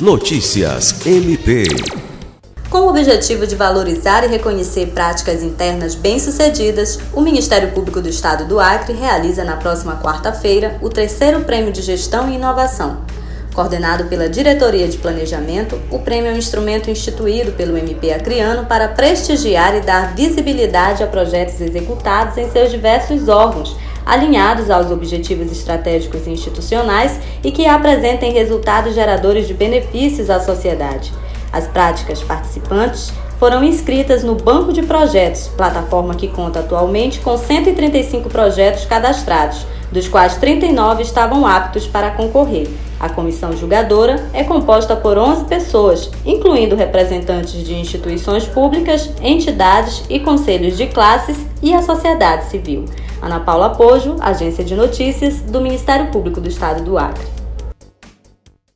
Notícias MP. Com o objetivo de valorizar e reconhecer práticas internas bem-sucedidas, o Ministério Público do Estado do Acre realiza na próxima quarta-feira o terceiro Prêmio de Gestão e Inovação. Coordenado pela Diretoria de Planejamento, o prêmio é um instrumento instituído pelo MP Acreano para prestigiar e dar visibilidade a projetos executados em seus diversos órgãos, alinhados aos objetivos estratégicos e institucionais e que apresentem resultados geradores de benefícios à sociedade. As práticas participantes foram inscritas no Banco de Projetos, plataforma que conta atualmente com 135 projetos cadastrados, dos quais 39 estavam aptos para concorrer. A comissão julgadora é composta por 11 pessoas, incluindo representantes de instituições públicas, entidades e conselhos de classes e a sociedade civil. Ana Paula Pojo, Agência de Notícias do Ministério Público do Estado do Acre.